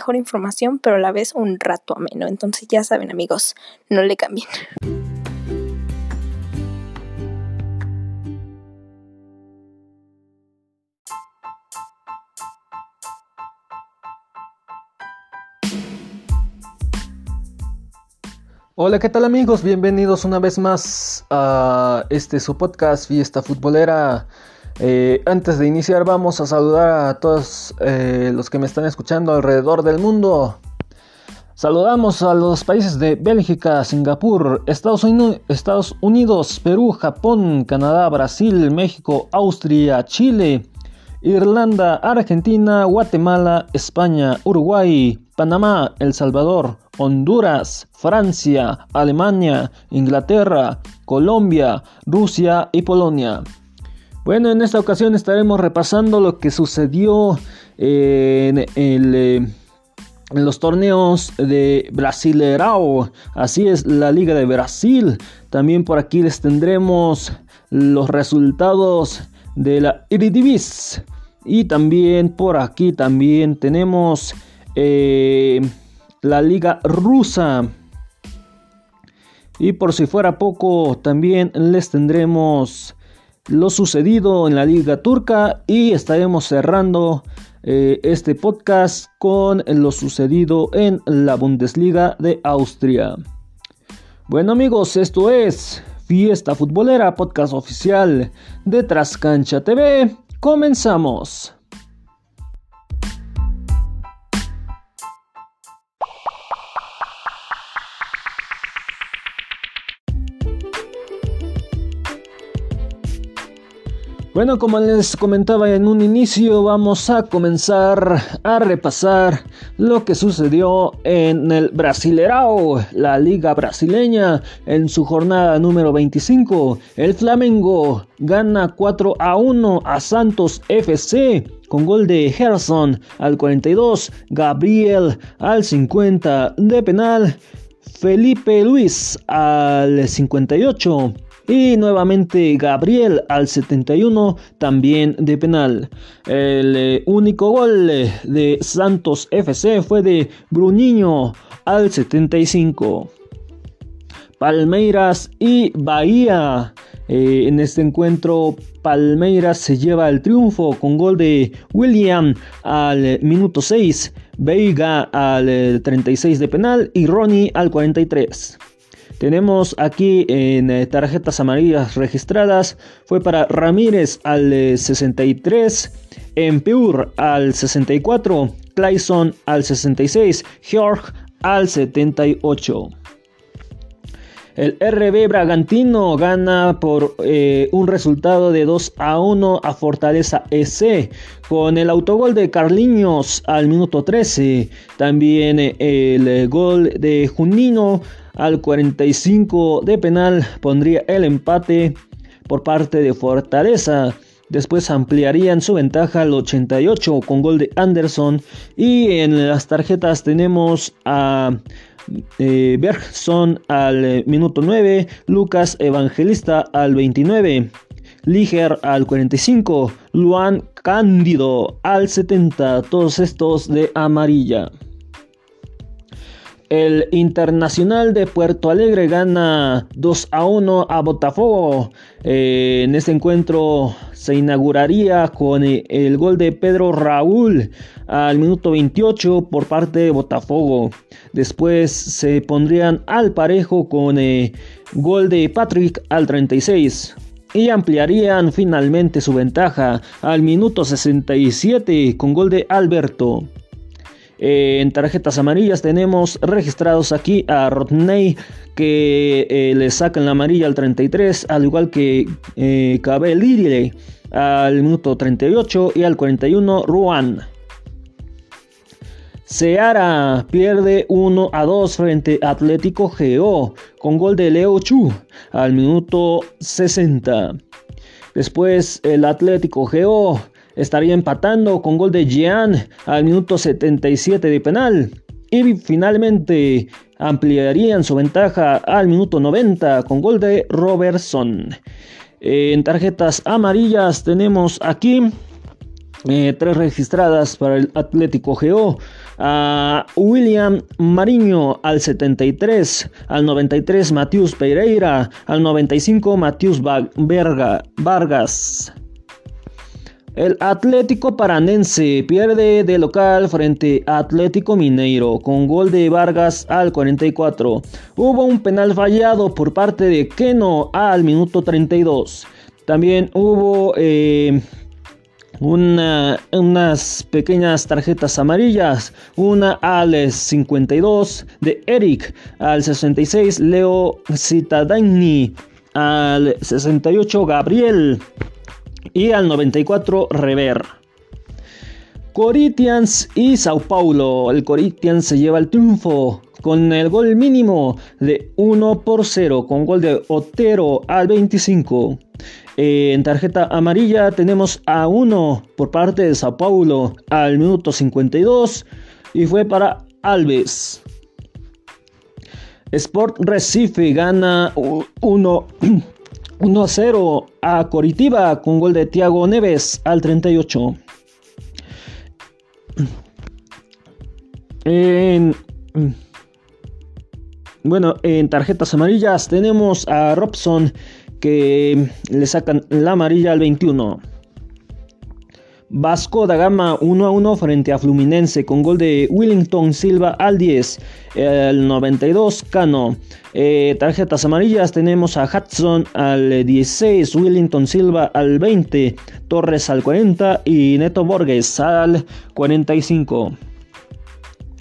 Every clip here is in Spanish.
mejor información, pero a la vez un rato ameno. Entonces ya saben amigos, no le cambien. Hola, ¿qué tal amigos? Bienvenidos una vez más a este su podcast Fiesta Futbolera. Eh, antes de iniciar vamos a saludar a todos eh, los que me están escuchando alrededor del mundo. Saludamos a los países de Bélgica, Singapur, Estados, Estados Unidos, Perú, Japón, Canadá, Brasil, México, Austria, Chile, Irlanda, Argentina, Guatemala, España, Uruguay, Panamá, El Salvador, Honduras, Francia, Alemania, Inglaterra, Colombia, Rusia y Polonia. Bueno, en esta ocasión estaremos repasando lo que sucedió en, eh, en los torneos de Brasilerao. Así es, la Liga de Brasil. También por aquí les tendremos los resultados de la Iridivis. Y también por aquí también tenemos eh, la Liga Rusa. Y por si fuera poco, también les tendremos lo sucedido en la liga turca y estaremos cerrando eh, este podcast con lo sucedido en la Bundesliga de Austria. Bueno amigos, esto es Fiesta Futbolera, podcast oficial de Trascancha TV. Comenzamos. Bueno, como les comentaba en un inicio, vamos a comenzar a repasar lo que sucedió en el Brasilerao, la liga brasileña, en su jornada número 25. El Flamengo gana 4 a 1 a Santos FC con gol de Gerson al 42, Gabriel al 50 de penal, Felipe Luis al 58. Y nuevamente Gabriel al 71 también de penal. El eh, único gol de Santos FC fue de Bruninho al 75. Palmeiras y Bahía. Eh, en este encuentro Palmeiras se lleva el triunfo con gol de William al minuto 6, Veiga al 36 de penal y Ronnie al 43. Tenemos aquí en eh, tarjetas amarillas registradas. Fue para Ramírez al 63. Empur al 64. Clayson al 66. George al 78. El RB Bragantino gana por eh, un resultado de 2 a 1 a Fortaleza EC con el autogol de Carliños al minuto 13. También eh, el gol de Junino al 45 de penal pondría el empate por parte de Fortaleza. Después ampliarían su ventaja al 88 con gol de Anderson. Y en las tarjetas tenemos a eh, Bergson al minuto 9, Lucas Evangelista al 29, Liger al 45, Luan Cándido al 70, todos estos de amarilla. El Internacional de Puerto Alegre gana 2 a 1 a Botafogo. Eh, en este encuentro se inauguraría con el gol de Pedro Raúl al minuto 28 por parte de Botafogo. Después se pondrían al parejo con el gol de Patrick al 36 y ampliarían finalmente su ventaja al minuto 67 con gol de Alberto. Eh, en tarjetas amarillas tenemos registrados aquí a Rodney que eh, le sacan la amarilla al 33, al igual que eh, al minuto 38 y al 41 Ruan. Seara pierde 1 a 2 frente a Atlético GO con gol de Leo Chu al minuto 60. Después el Atlético GO estaría empatando con gol de Jean al minuto 77 de penal. Y finalmente ampliarían su ventaja al minuto 90 con gol de Robertson. En tarjetas amarillas tenemos aquí eh, tres registradas para el Atlético GO. A William Mariño al 73, al 93 Matius Pereira, al 95 Matius Vargas. El Atlético Paranense pierde de local frente a Atlético Mineiro con gol de Vargas al 44. Hubo un penal fallado por parte de Keno al minuto 32. También hubo eh, unas pequeñas tarjetas amarillas. Una al 52 de Eric, al 66 Leo Citadini, al 68 Gabriel y al 94 Rever. Corinthians y Sao Paulo. El Corinthians se lleva el triunfo con el gol mínimo de 1 por 0 con gol de Otero al 25. En tarjeta amarilla tenemos a 1 por parte de Sao Paulo al minuto 52 y fue para Alves. Sport Recife gana 1 0 a Coritiba con gol de Thiago Neves al 38. En, bueno, en tarjetas amarillas tenemos a Robson que le sacan la amarilla al 21. Vasco da Gama 1 a 1 frente a Fluminense con gol de Willington Silva al 10, el 92 Cano. Eh, tarjetas amarillas tenemos a Hudson al 16, Willington Silva al 20, Torres al 40 y Neto Borges al 45.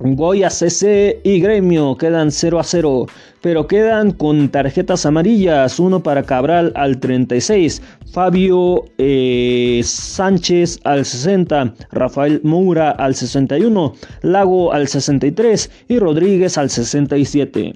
Goya CC y Gremio quedan 0 a 0, pero quedan con tarjetas amarillas, uno para Cabral al 36, Fabio eh, Sánchez al 60, Rafael Moura al 61, Lago al 63 y Rodríguez al 67.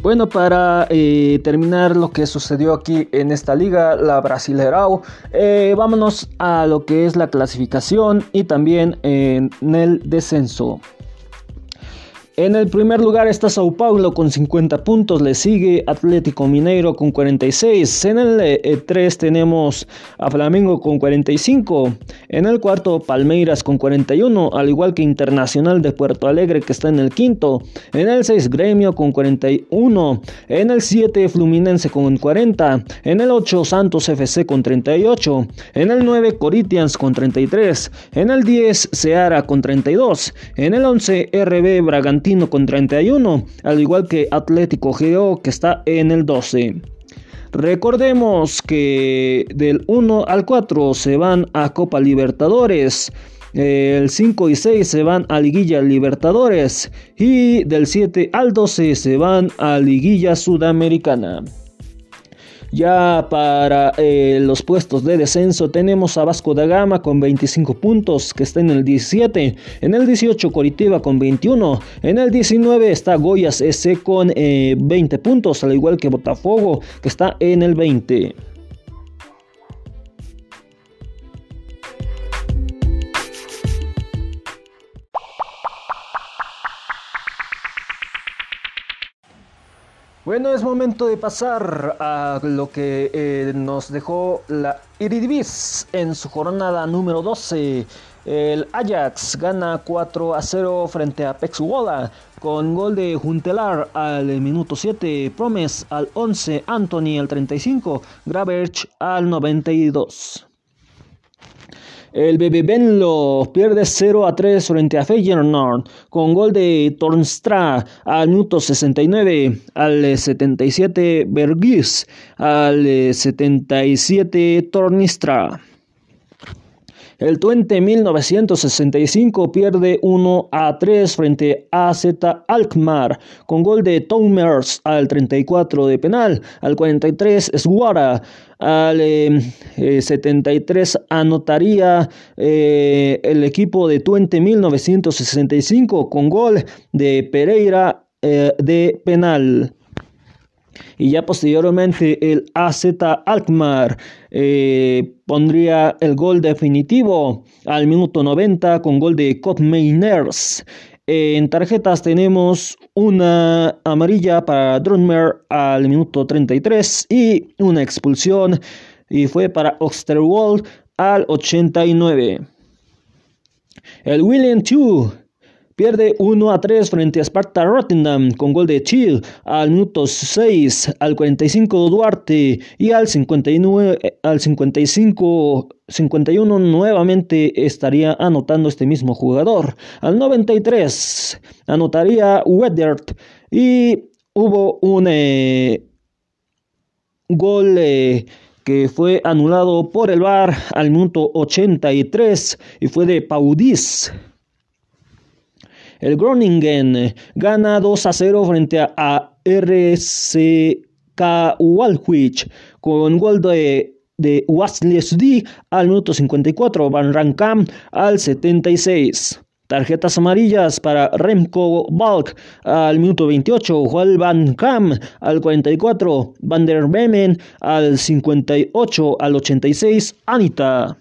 Bueno, para eh, terminar lo que sucedió aquí en esta liga, la Brasileirao, eh, vámonos a lo que es la clasificación y también en el descenso. En el primer lugar está Sao Paulo con 50 puntos, le sigue Atlético Mineiro con 46. En el 3 eh, tenemos a Flamengo con 45. En el cuarto Palmeiras con 41, al igual que Internacional de Puerto Alegre que está en el quinto. En el 6 Gremio con 41. En el 7 Fluminense con 40. En el 8 Santos FC con 38. En el 9 Corinthians con 33. En el 10 Seara con 32. En el 11 RB Bragantino con 31, al igual que Atlético Geo que está en el 12. Recordemos que del 1 al 4 se van a Copa Libertadores. El 5 y 6 se van a Liguilla Libertadores y del 7 al 12 se van a Liguilla Sudamericana. Ya para eh, los puestos de descenso tenemos a Vasco da Gama con 25 puntos, que está en el 17. En el 18 Coritiba con 21. En el 19 está Goyas S con 20 eh, puntos, al igual que Botafogo, que está en el 20. Bueno, es momento de pasar a lo que eh, nos dejó la Iridivis en su jornada número 12. El Ajax gana 4 a 0 frente a Pexuola con gol de Juntelar al minuto 7, Promes al 11, Anthony al 35, Graverch al 92. El BB Benlo pierde 0 a 3 frente a Feyenoord con gol de Tornstra al minuto 69, al 77 Bergis, al 77 Tornistra. El Twente 1965 pierde 1 a 3 frente a Z Alkmaar con gol de Tomers al 34 de penal, al 43 Swara, al 73 eh, eh, anotaría eh, el equipo de Twente 1965 con gol de Pereira de penal y ya posteriormente el AZ Alkmaar eh, pondría el gol definitivo al minuto 90 con gol de Kotmeiners. En tarjetas tenemos una amarilla para Drummer al minuto 33 y una expulsión y fue para Osterwald al 89. El William 2 Pierde 1 a 3 frente a Sparta Rotterdam con gol de Chill al minuto 6, al 45 Duarte y al 59 al 55 51 nuevamente estaría anotando este mismo jugador. Al 93 anotaría Wedert y hubo un eh, gol eh, que fue anulado por el VAR al minuto 83 y fue de Paudis. El Groningen gana 2 a 0 frente a, RCK Walwich con gol de de Wesley al minuto 54, Van Rankam al 76. Tarjetas amarillas para Remco Balk al minuto 28, Juan Van Kam al 44, Van der Bemen al 58, al 86, Anita.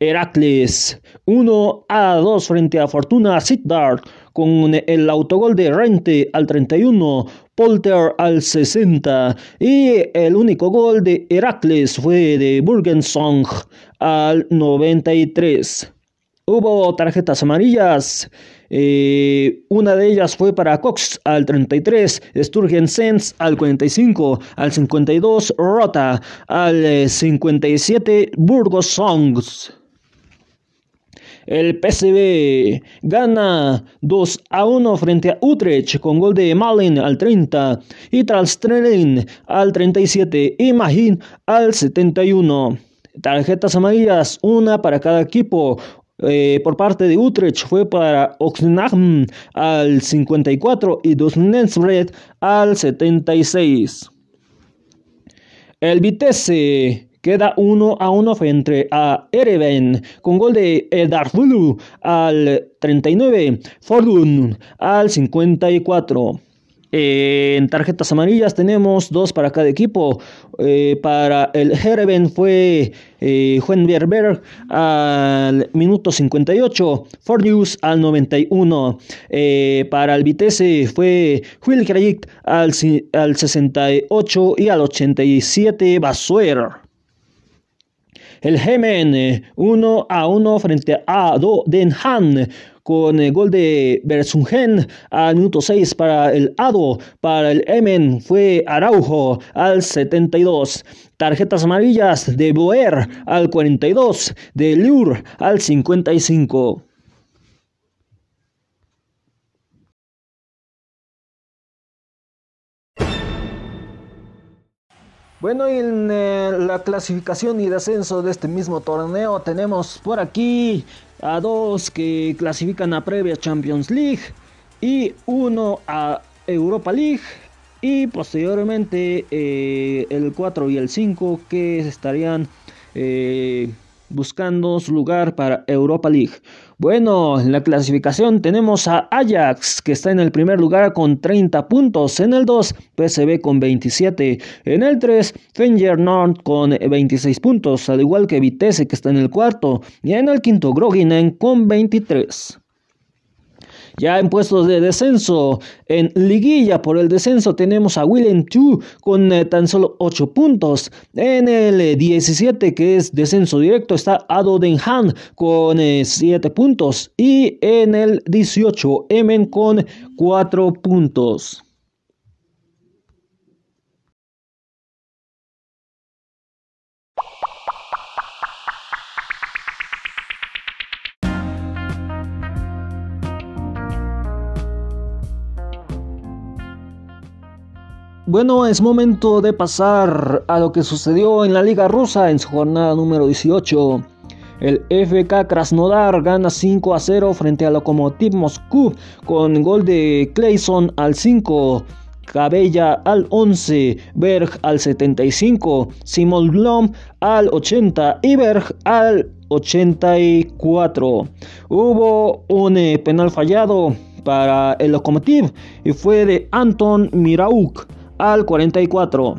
Heracles 1 a 2 frente a Fortuna Sittard con el autogol de Rente al 31, Polter al 60 y el único gol de Heracles fue de Burgensong al 93. Hubo tarjetas amarillas. Eh, una de ellas fue para Cox al 33, Sturgeon Sens al 45, al 52 Rota, al 57 Burgos Songs. El PSV gana 2 a 1 frente a Utrecht con gol de Malin al 30 y Tralstrelin al 37 y Magin al 71. Tarjetas amarillas, una para cada equipo. Eh, por parte de Utrecht fue para Oxenham al 54 y Dusnensred al 76. El Vitesse Queda 1 a 1 frente a Ereven con gol de Edarfulu al 39, Fordun al 54. En tarjetas amarillas tenemos dos para cada equipo. Eh, para el Hereven fue eh, Juan Berber al minuto 58, Fordius al 91. Eh, para el Vitesse fue Will al, al 68 y al 87 Basuer. El Gemen 1 a 1 frente a Do Den Han con el gol de Bersungen al minuto 6 para el Ado. Para el Emen fue Araujo al 72. Tarjetas amarillas de Boer al 42. De Lure al 55. Bueno, en eh, la clasificación y descenso de este mismo torneo tenemos por aquí a dos que clasifican a previa Champions League y uno a Europa League y posteriormente eh, el 4 y el 5 que estarían eh, buscando su lugar para Europa League. Bueno, en la clasificación tenemos a Ajax que está en el primer lugar con 30 puntos, en el 2 PSV con 27, en el 3 Feyenoord con 26 puntos, al igual que Vitesse que está en el cuarto y en el quinto Groginen con 23. Ya en puestos de descenso, en liguilla por el descenso tenemos a Willem 2 con eh, tan solo 8 puntos. En el 17 eh, que es descenso directo está Ado Den con 7 eh, puntos. Y en el 18 Emen con 4 puntos. Bueno, es momento de pasar a lo que sucedió en la Liga Rusa en su jornada número 18. El FK Krasnodar gana 5 a 0 frente a Lokomotiv Moscú con gol de Clayson al 5. Cabella al 11, Berg al 75, Simon Blom al 80 y Berg al 84. Hubo un eh, penal fallado para el Lokomotiv y fue de Anton Mirauk al 44.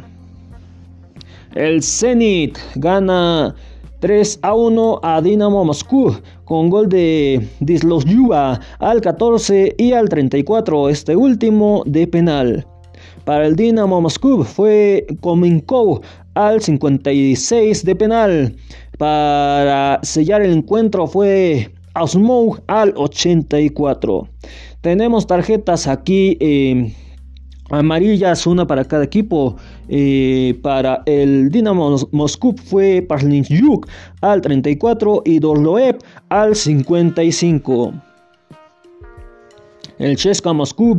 El Zenit gana 3 a 1 a Dinamo Moscú con gol de Dislosyuva al 14 y al 34, este último de penal. Para el Dinamo Moscú fue Kominkov al 56 de penal. Para sellar el encuentro fue Osmou al 84. Tenemos tarjetas aquí eh, amarillas, una para cada equipo. Eh, para el Dinamo Moscú fue Parlinchuk al 34 y Dorloev al 55. El Cheska Moscú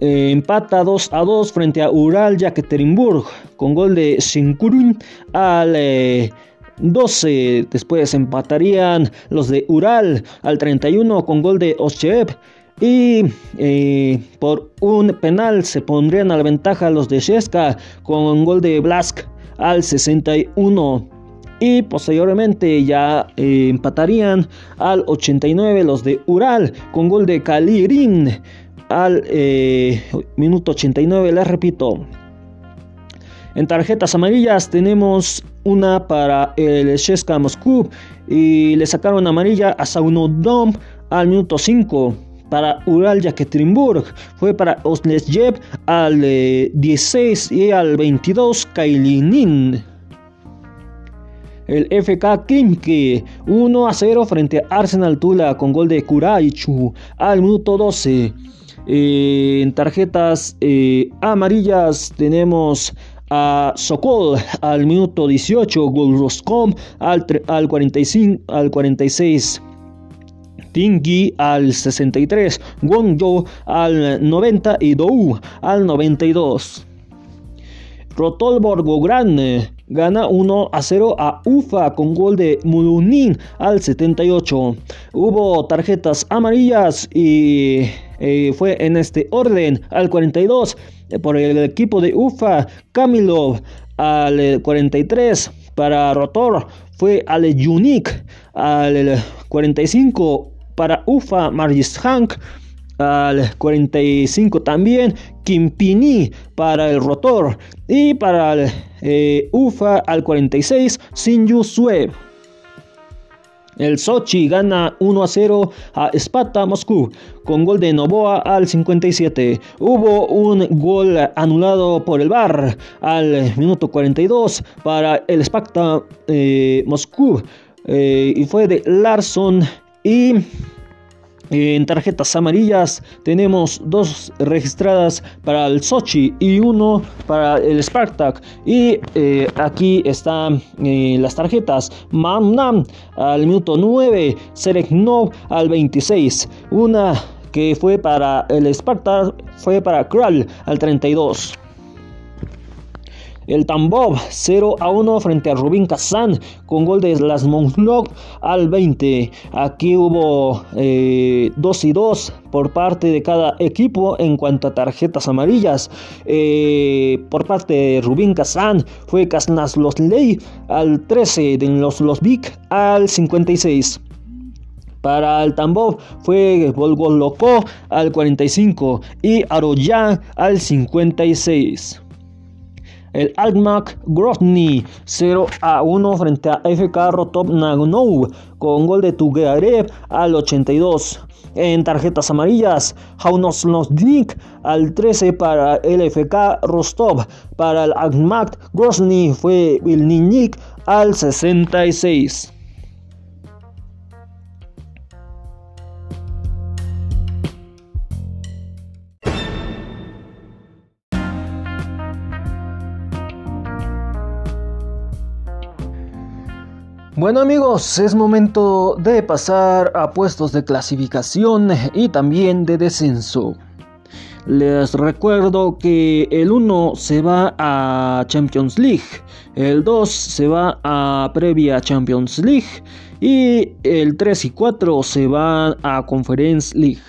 eh, empata 2 a 2 frente a Ural Yekaterinburg con gol de Shinkurun al 12. Eh, Después empatarían los de Ural al 31 con gol de Oshev. Y eh, por un penal se pondrían a la ventaja los de Sheska con gol de Blask al 61 y posteriormente ya empatarían al 89 los de Ural con gol de Kalirin al eh, minuto 89, les repito. En tarjetas amarillas tenemos una para el Sheska Moscú y le sacaron amarilla a Saunodom al minuto 5. Para Ural Yekaterinburg fue para Oslesjev al 16 eh, y al 22 Kailinin. El FK Kimki 1 a 0 frente a Arsenal Tula con gol de Kuraichu al minuto 12. Eh, en tarjetas eh, amarillas tenemos a Sokol al minuto 18, Golroscom al, al, 45, al 46. Tingi al 63, Wongyo al 90 y Dou al 92. Rotolborgo Grande gana 1 a 0 a UFA con gol de Mulunin al 78. Hubo tarjetas amarillas y eh, fue en este orden al 42 eh, por el equipo de UFA Kamilov al 43 eh, para Rotor fue al Unique al 45 para UFA Margis Hank al 45 también Kimpini para el rotor y para el eh, UFA al 46 Sinju Sue. El Sochi gana 1 a 0 a Sparta Moscú con gol de Novoa al 57. Hubo un gol anulado por el VAR al minuto 42 para el Sparta eh, Moscú eh, y fue de Larson y en tarjetas amarillas tenemos dos registradas para el Sochi y uno para el Spartak. Y eh, aquí están eh, las tarjetas. Mamnam al minuto 9, Sereknov al 26. Una que fue para el Spartak fue para Kral al 32. El Tambov 0 a 1 frente a Rubin Kazan con gol de Las Monslog al 20. Aquí hubo 2 eh, y 2 por parte de cada equipo en cuanto a tarjetas amarillas. Eh, por parte de Rubin Kazan fue Losley al 13, de los, los Vic al 56. Para el Tambov fue Volgo al 45 y Aroya al 56. El Almak Grozny 0 a 1 frente a FK Rotop Nagonou con gol de Tugarev al 82. En tarjetas amarillas, Jaunosnosnik al 13 para el FK Rostov. Para el Almak Grozny fue Vilninik al 66. Bueno amigos, es momento de pasar a puestos de clasificación y también de descenso. Les recuerdo que el 1 se va a Champions League, el 2 se va a previa Champions League y el 3 y 4 se van a Conference League.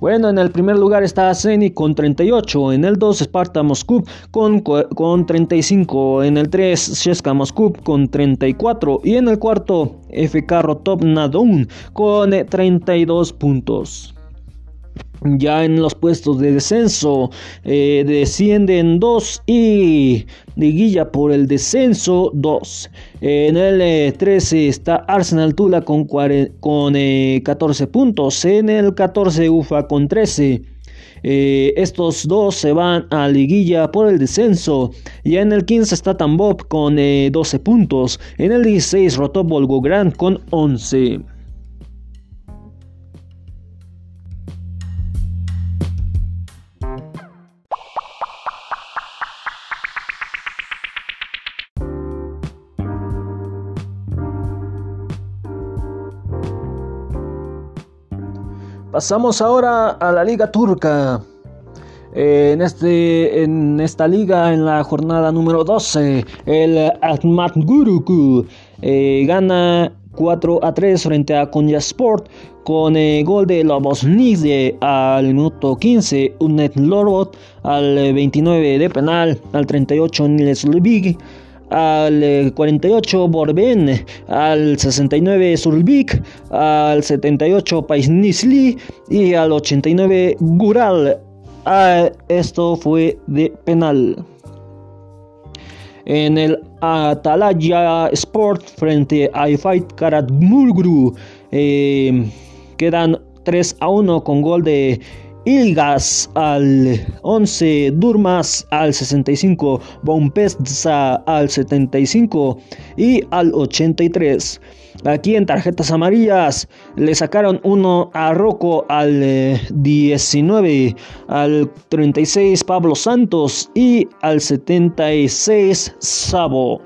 Bueno, en el primer lugar está Zenit con 38, en el 2 Sparta Moscú con, con 35, en el 3 CSKA Moscú con 34 y en el cuarto FK Rotov Nadun con 32 puntos. Ya en los puestos de descenso eh, descienden 2 y liguilla por el descenso 2. En el 13 eh, está Arsenal Tula con, con 14 eh, puntos. En el 14 UFA con 13. estos dos se van a liguilla por el descenso. Ya en el 15 está Tambob con 12 puntos. En el 16 Rotop Volgograd con 11. Pasamos ahora a la Liga Turca. en, este, en esta liga, en la jornada número 12, el Atmat Guruku eh, gana 4 a 3 frente a Sport con el eh, gol de Lobos Nizde al minuto 15, Unet Lorot al 29 de penal, al 38 Niles Lubig al 48 Borben, al 69 Surbik, al 78 Paisnisli y al 89 Gural. Ah, esto fue de penal. En el Atalaya Sport frente a Fight Karat eh, quedan 3 a 1 con gol de Ilgas al 11, Durmas al 65, Bompesa al 75 y al 83. Aquí en tarjetas amarillas le sacaron uno a Rocco al 19, eh, al 36 Pablo Santos y al 76 Sabo.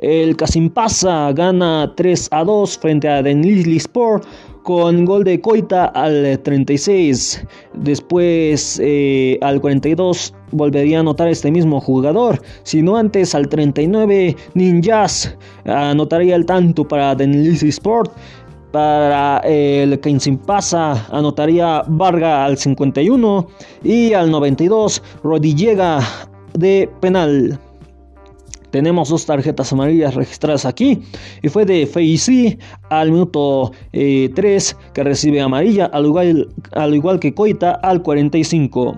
El Casimpasa gana 3 a 2 frente a Denizli Sport con gol de Coita al 36. Después eh, al 42 volvería a anotar este mismo jugador. Sino antes al 39 Ninjas anotaría el tanto para Denilisi Sport. Para el pasa anotaría Varga al 51 y al 92 Rodillega de penal. Tenemos dos tarjetas amarillas registradas aquí. Y fue de Feici al minuto 3 eh, que recibe amarilla, al igual, al igual que Coita al 45.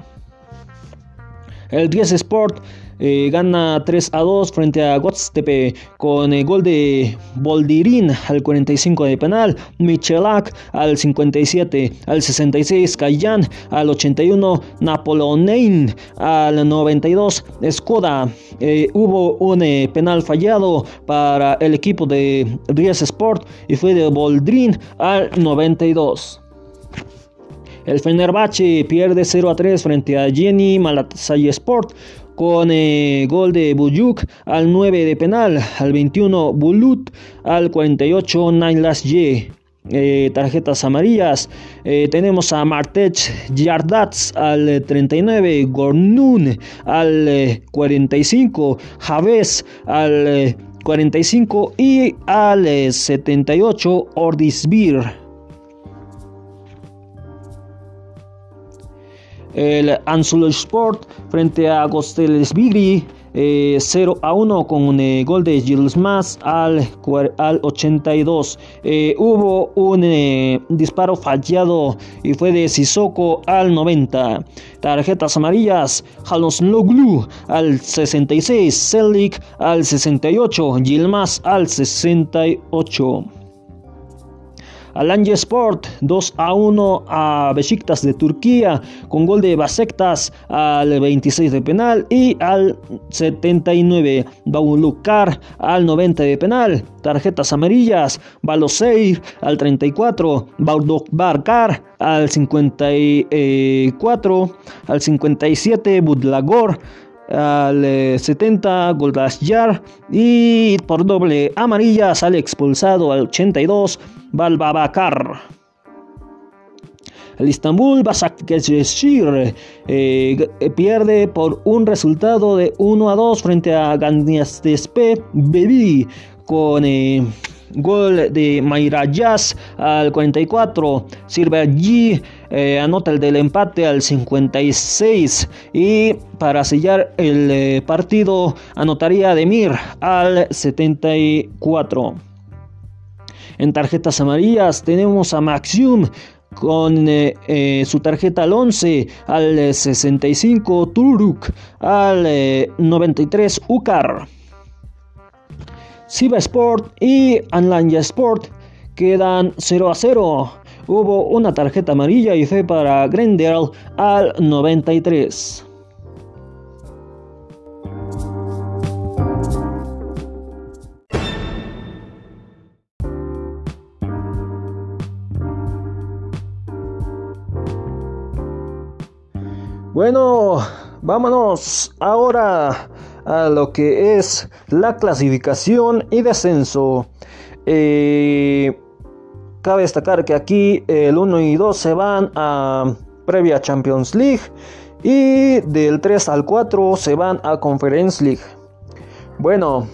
El 10 Sport eh, gana 3 a 2 frente a Gotstepe con el gol de Boldirin al 45 de penal, Michelak al 57, al 66 Kayan, al 81 Napoleonein, al 92 Skoda. Eh, hubo un eh, penal fallado para el equipo de Ries Sport y fue de Boldrin al 92. El Fenerbahce pierde 0 a 3 frente a Jenny Malatasay Sport con eh, gol de Buyuk al 9 de penal, al 21 Bulut, al 48 Nailas Y. Eh, tarjetas amarillas. Eh, tenemos a Martech Yardats al 39, Gornun al 45, Javes al 45 y al 78 Ordisbir. El Anzulo Sport frente a Gosteles Bigri 0 eh, a 1 con un eh, gol de Gilles Mas al, al 82. Eh, hubo un disparo fallado y fue de Sissoko al 90. Tarjetas amarillas, Halos Loglu al 66, Selik al 68, Gilmas al 68. Alanya Sport 2 a 1 a Besiktas de Turquía con gol de Basektas al 26 de penal y al 79 Baulukar al 90 de penal. Tarjetas amarillas, Baloseir al 34, Baudok Barkar al 54, al 57 Budlagor al 70 eh, Goldasyar y por doble amarilla sale expulsado al 82 Balbabakar. El Istanbul Basaksehir eh, pierde por un resultado de 1 a 2 frente a Gaziantep Bebi con eh, Gol de Mayra Jazz al 44. Sirve allí, eh, anota el del empate al 56. Y para sellar el eh, partido, anotaría Demir al 74. En tarjetas amarillas tenemos a Maxium con eh, eh, su tarjeta al 11, al 65 Turuk, al 93 Ukar. Siva Sport y Anlanya Sport quedan 0 a 0. Hubo una tarjeta amarilla y fue para Grendel al 93. Bueno, vámonos ahora a lo que es la clasificación y descenso. Eh, cabe destacar que aquí el 1 y 2 se van a previa Champions League y del 3 al 4 se van a Conference League. Bueno,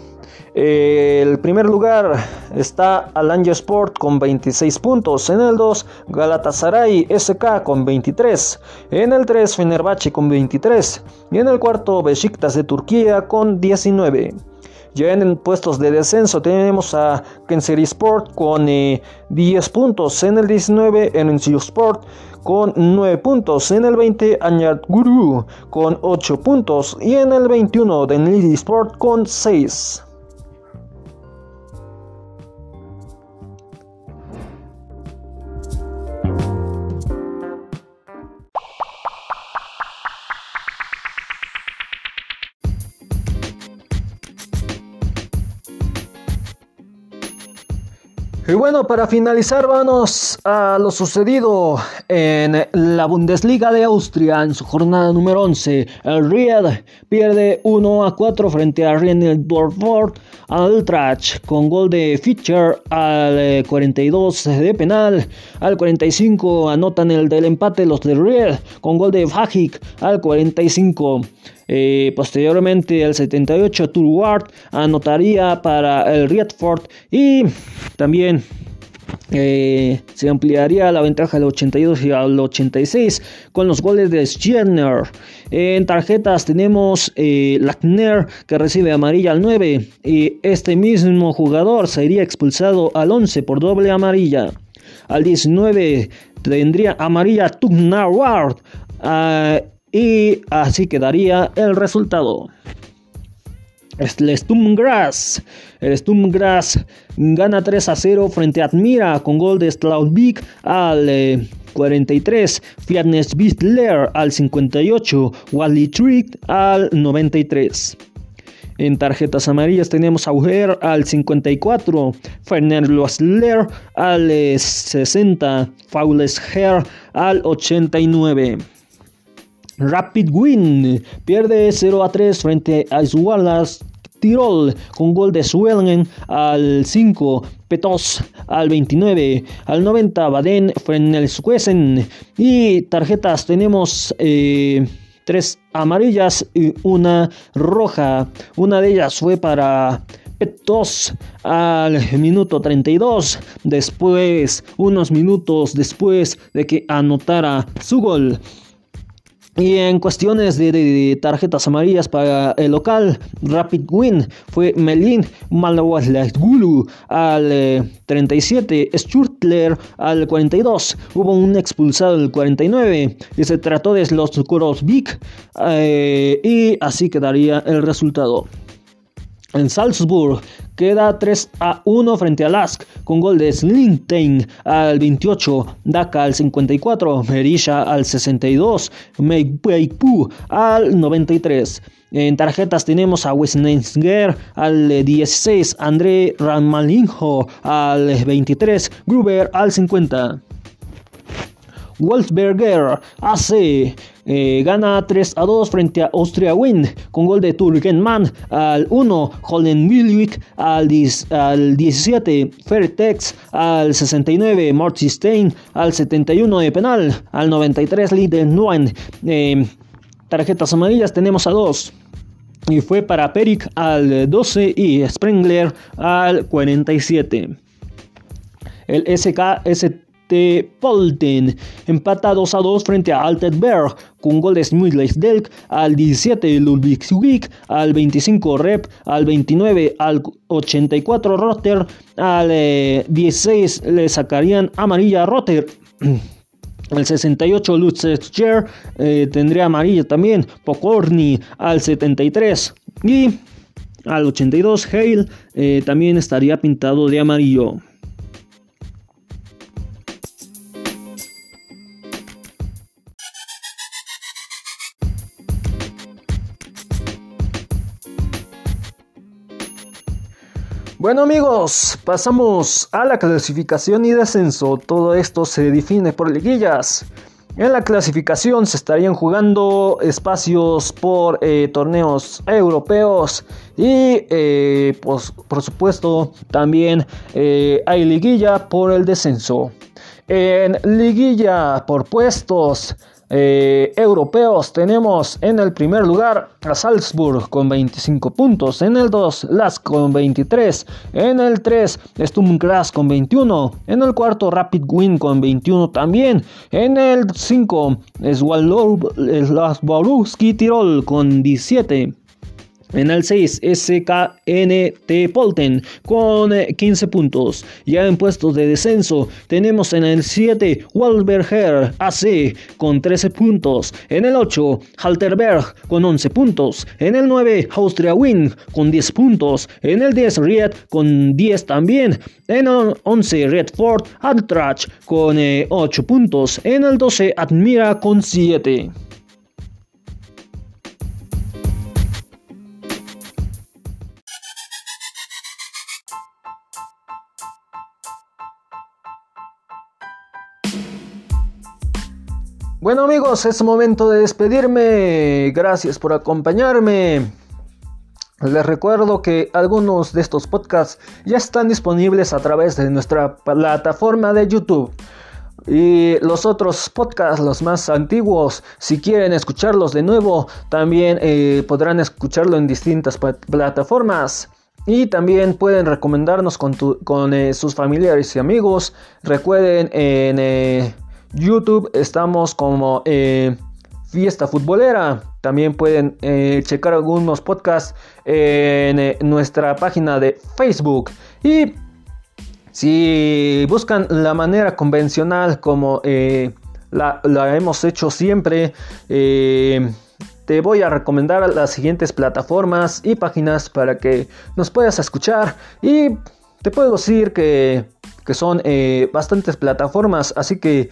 el primer lugar está Alanya Sport con 26 puntos. En el 2, Galatasaray SK con 23. En el 3, Fenerbahce con 23. Y en el cuarto, Besiktas de Turquía con 19. Ya en puestos de descenso tenemos a Kenseri Sport con 10 eh, puntos. En el 19, Enzio Sport con 9 puntos. En el 20, Anyat Guru con 8 puntos. Y en el 21, Denili Sport con 6. Y bueno, para finalizar, vamos a lo sucedido en la Bundesliga de Austria en su jornada número 11. El Ried pierde 1 a 4 frente a Rienel Dortmund al Trach con gol de Fischer al 42 eh, de penal. Al 45 anotan el del empate los de Ried con gol de Fajic al 45. Eh, posteriormente, el 78 Turward anotaría para el Rietford y también eh, se ampliaría la ventaja del 82 y al 86 con los goles de Schierner. En tarjetas tenemos eh, Lackner que recibe amarilla al 9 y este mismo jugador sería expulsado al 11 por doble amarilla. Al 19 tendría amarilla Tugnar Ward. Y así quedaría el resultado. El Sturmgrass. El Sturmgrass gana 3 a 0 frente a Admira con gol de Slaudvik al 43, Fiatness Bistler al 58, Wally Trick al 93. En tarjetas amarillas tenemos a Auger al 54, Fernando Loesler al 60, Faules Hair al 89. Rapid Win pierde 0 a 3 frente a Swalas Tirol con gol de Swellen al 5, Petos al 29, al 90 Baden Frenelsquesen y tarjetas tenemos eh, tres amarillas y una roja. Una de ellas fue para Petos al minuto 32, después, unos minutos después de que anotara su gol. Y en cuestiones de, tarjetas amarillas para el local, Rapid Win fue Melin Gulu al 37, eh, Sturtler al 42, hubo un expulsado al 49 y se trató de los Kurosvik eh, y así quedaría el resultado. En Salzburg queda 3 a 1 frente a Lask con gol de Slintein al 28, Daka al 54, Merisha al 62, Meipeipu al 93. En tarjetas tenemos a Westnensger al 16, André Ramalinho al 23, Gruber al 50. Wolfsberger hace eh, gana 3 a 2 frente a Austria Win con gol de Turgenman al 1, Holden Wilwick al, al 17, Fairtex al 69, Marty Stein al 71 de penal, al 93 Liden eh, tarjetas amarillas tenemos a 2 y fue para Peric al 12 y Sprengler al 47. el SKST Polten. Empata 2 a 2 frente a Altenberg con goles de Delk al 17 Ludwig al 25 Rep, al 29 al 84 Rotter, al 16 eh, le sacarían amarilla Rotter. Al 68 Lutzger eh, tendría amarilla también. Pokorny al 73. Y al 82 Hale eh, también estaría pintado de amarillo. Bueno amigos, pasamos a la clasificación y descenso. Todo esto se define por liguillas. En la clasificación se estarían jugando espacios por eh, torneos europeos y eh, pues, por supuesto también eh, hay liguilla por el descenso. En liguilla por puestos eh, europeos tenemos en el primer lugar a Salzburg con 25 puntos, en el 2 Lask con 23, en el 3 Sturm con 21, en el cuarto Rapid Win con 21 también, en el 5 Swarovski Tirol con 17. En el 6, SKNT Polten con 15 eh, puntos. Ya en puestos de descenso tenemos en el 7 Walberger AC con 13 puntos. En el 8 Halterberg con 11 puntos. En el 9 Austria Wing con 10 puntos. En el 10 Ried con 10 también. En el 11 Redford Altrach con 8 eh, puntos. En el 12 Admira con 7. Bueno amigos, es momento de despedirme. Gracias por acompañarme. Les recuerdo que algunos de estos podcasts ya están disponibles a través de nuestra plataforma de YouTube. Y los otros podcasts, los más antiguos, si quieren escucharlos de nuevo, también eh, podrán escucharlo en distintas plataformas. Y también pueden recomendarnos con, eh, sus familiares y amigos. Recuerden en... Eh, YouTube estamos como eh, Fiesta Futbolera. También pueden eh, checar algunos podcasts en eh, nuestra página de Facebook. Y si buscan la manera convencional como la, la, hemos hecho siempre, te voy a recomendar las siguientes plataformas y páginas para que nos puedas escuchar. Y te puedo decir que, que son bastantes plataformas, así que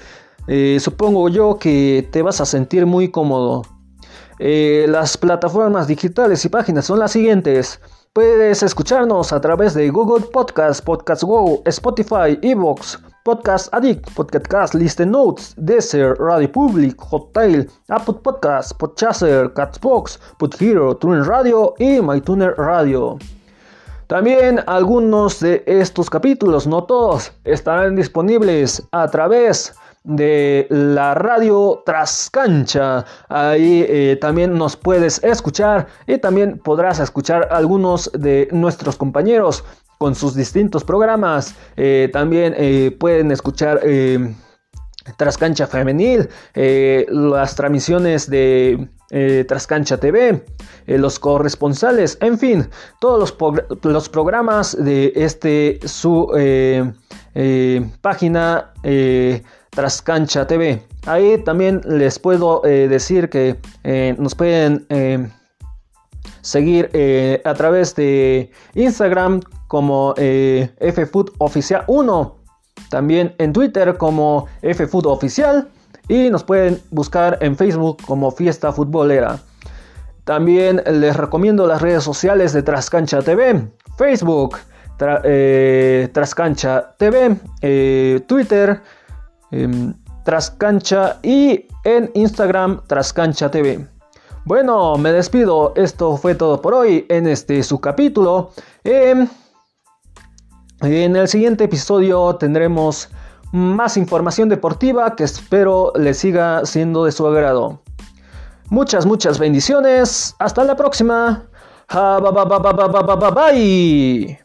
eh, supongo yo que te vas a sentir muy cómodo. Eh, las plataformas digitales y páginas son las siguientes. Puedes escucharnos a través de Google Podcast, Podcast Go, Spotify, Evox, Podcast Addict, Podcast Listen Notes, Desert, Radio Public, Hotel, Apple Podcast, Podchaser, Catsbox, Hero, TuneIn Radio y MyTuner Radio. También algunos de estos capítulos, no todos, estarán disponibles a través de de la radio Trascancha. Ahí eh, también nos puedes escuchar y también podrás escuchar algunos de nuestros compañeros con sus distintos programas. Eh, también eh, pueden escuchar Trascancha Femenil, las transmisiones de Trascancha TV, los corresponsales, en fin, todos los, los programas de este su página Trascancha TV. Ahí también les puedo eh, decir que eh, nos pueden eh, seguir a través de Instagram como FFoodOficial 1. También en Twitter como FFoodOficial. Y nos pueden buscar en Facebook como Fiesta Futbolera. También les recomiendo las redes sociales de Trascancha TV. Facebook, Trascancha TV, Twitter, Em, Trascancha y en Instagram Trascancha TV. Bueno, me despido. Esto fue todo por hoy en este su capítulo. Em, en el siguiente episodio tendremos más información deportiva que espero les siga siendo de su agrado. Muchas, muchas bendiciones. Hasta la próxima. Bye.